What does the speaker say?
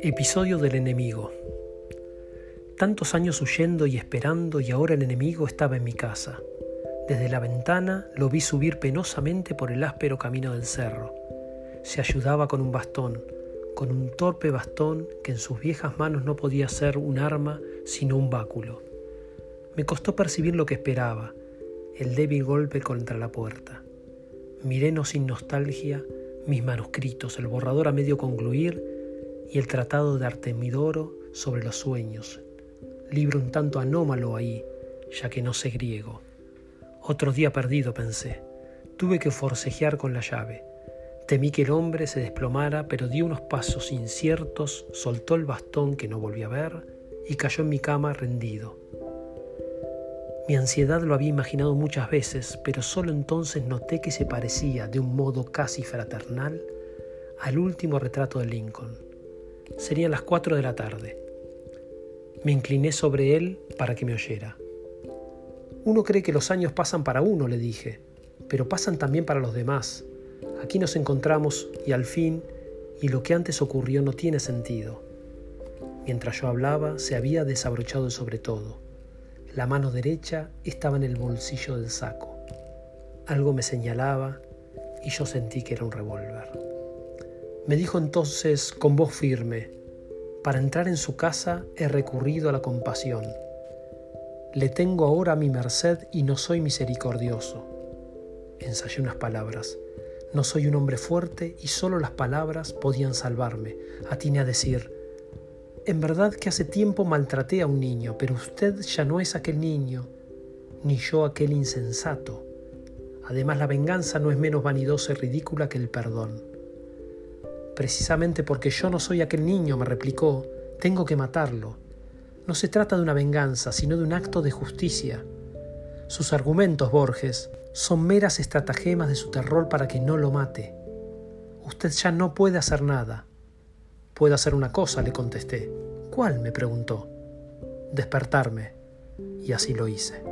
Episodio del enemigo. Tantos años huyendo y esperando y ahora el enemigo estaba en mi casa. Desde la ventana lo vi subir penosamente por el áspero camino del cerro. Se ayudaba con un bastón, con un torpe bastón que en sus viejas manos no podía ser un arma sino un báculo. Me costó percibir lo que esperaba, el débil golpe contra la puerta. Miré no sin nostalgia mis manuscritos, el borrador a medio concluir y el tratado de Artemidoro sobre los sueños, libro un tanto anómalo ahí, ya que no sé griego. Otro día perdido, pensé. Tuve que forcejear con la llave. Temí que el hombre se desplomara, pero dio unos pasos inciertos, soltó el bastón que no volví a ver y cayó en mi cama rendido. Mi ansiedad lo había imaginado muchas veces, pero solo entonces noté que se parecía, de un modo casi fraternal, al último retrato de Lincoln. Serían las cuatro de la tarde. Me incliné sobre él para que me oyera. Uno cree que los años pasan para uno, le dije, pero pasan también para los demás. Aquí nos encontramos y al fin, y lo que antes ocurrió no tiene sentido. Mientras yo hablaba, se había desabrochado sobre todo la mano derecha estaba en el bolsillo del saco. Algo me señalaba y yo sentí que era un revólver. Me dijo entonces con voz firme, para entrar en su casa he recurrido a la compasión. Le tengo ahora a mi merced y no soy misericordioso. Ensayé unas palabras. No soy un hombre fuerte y solo las palabras podían salvarme. Atiné a decir, en verdad que hace tiempo maltraté a un niño, pero usted ya no es aquel niño, ni yo aquel insensato. Además, la venganza no es menos vanidosa y ridícula que el perdón. Precisamente porque yo no soy aquel niño, me replicó, tengo que matarlo. No se trata de una venganza, sino de un acto de justicia. Sus argumentos, Borges, son meras estratagemas de su terror para que no lo mate. Usted ya no puede hacer nada. Puedo hacer una cosa, le contesté. ¿Cuál? me preguntó. Despertarme. Y así lo hice.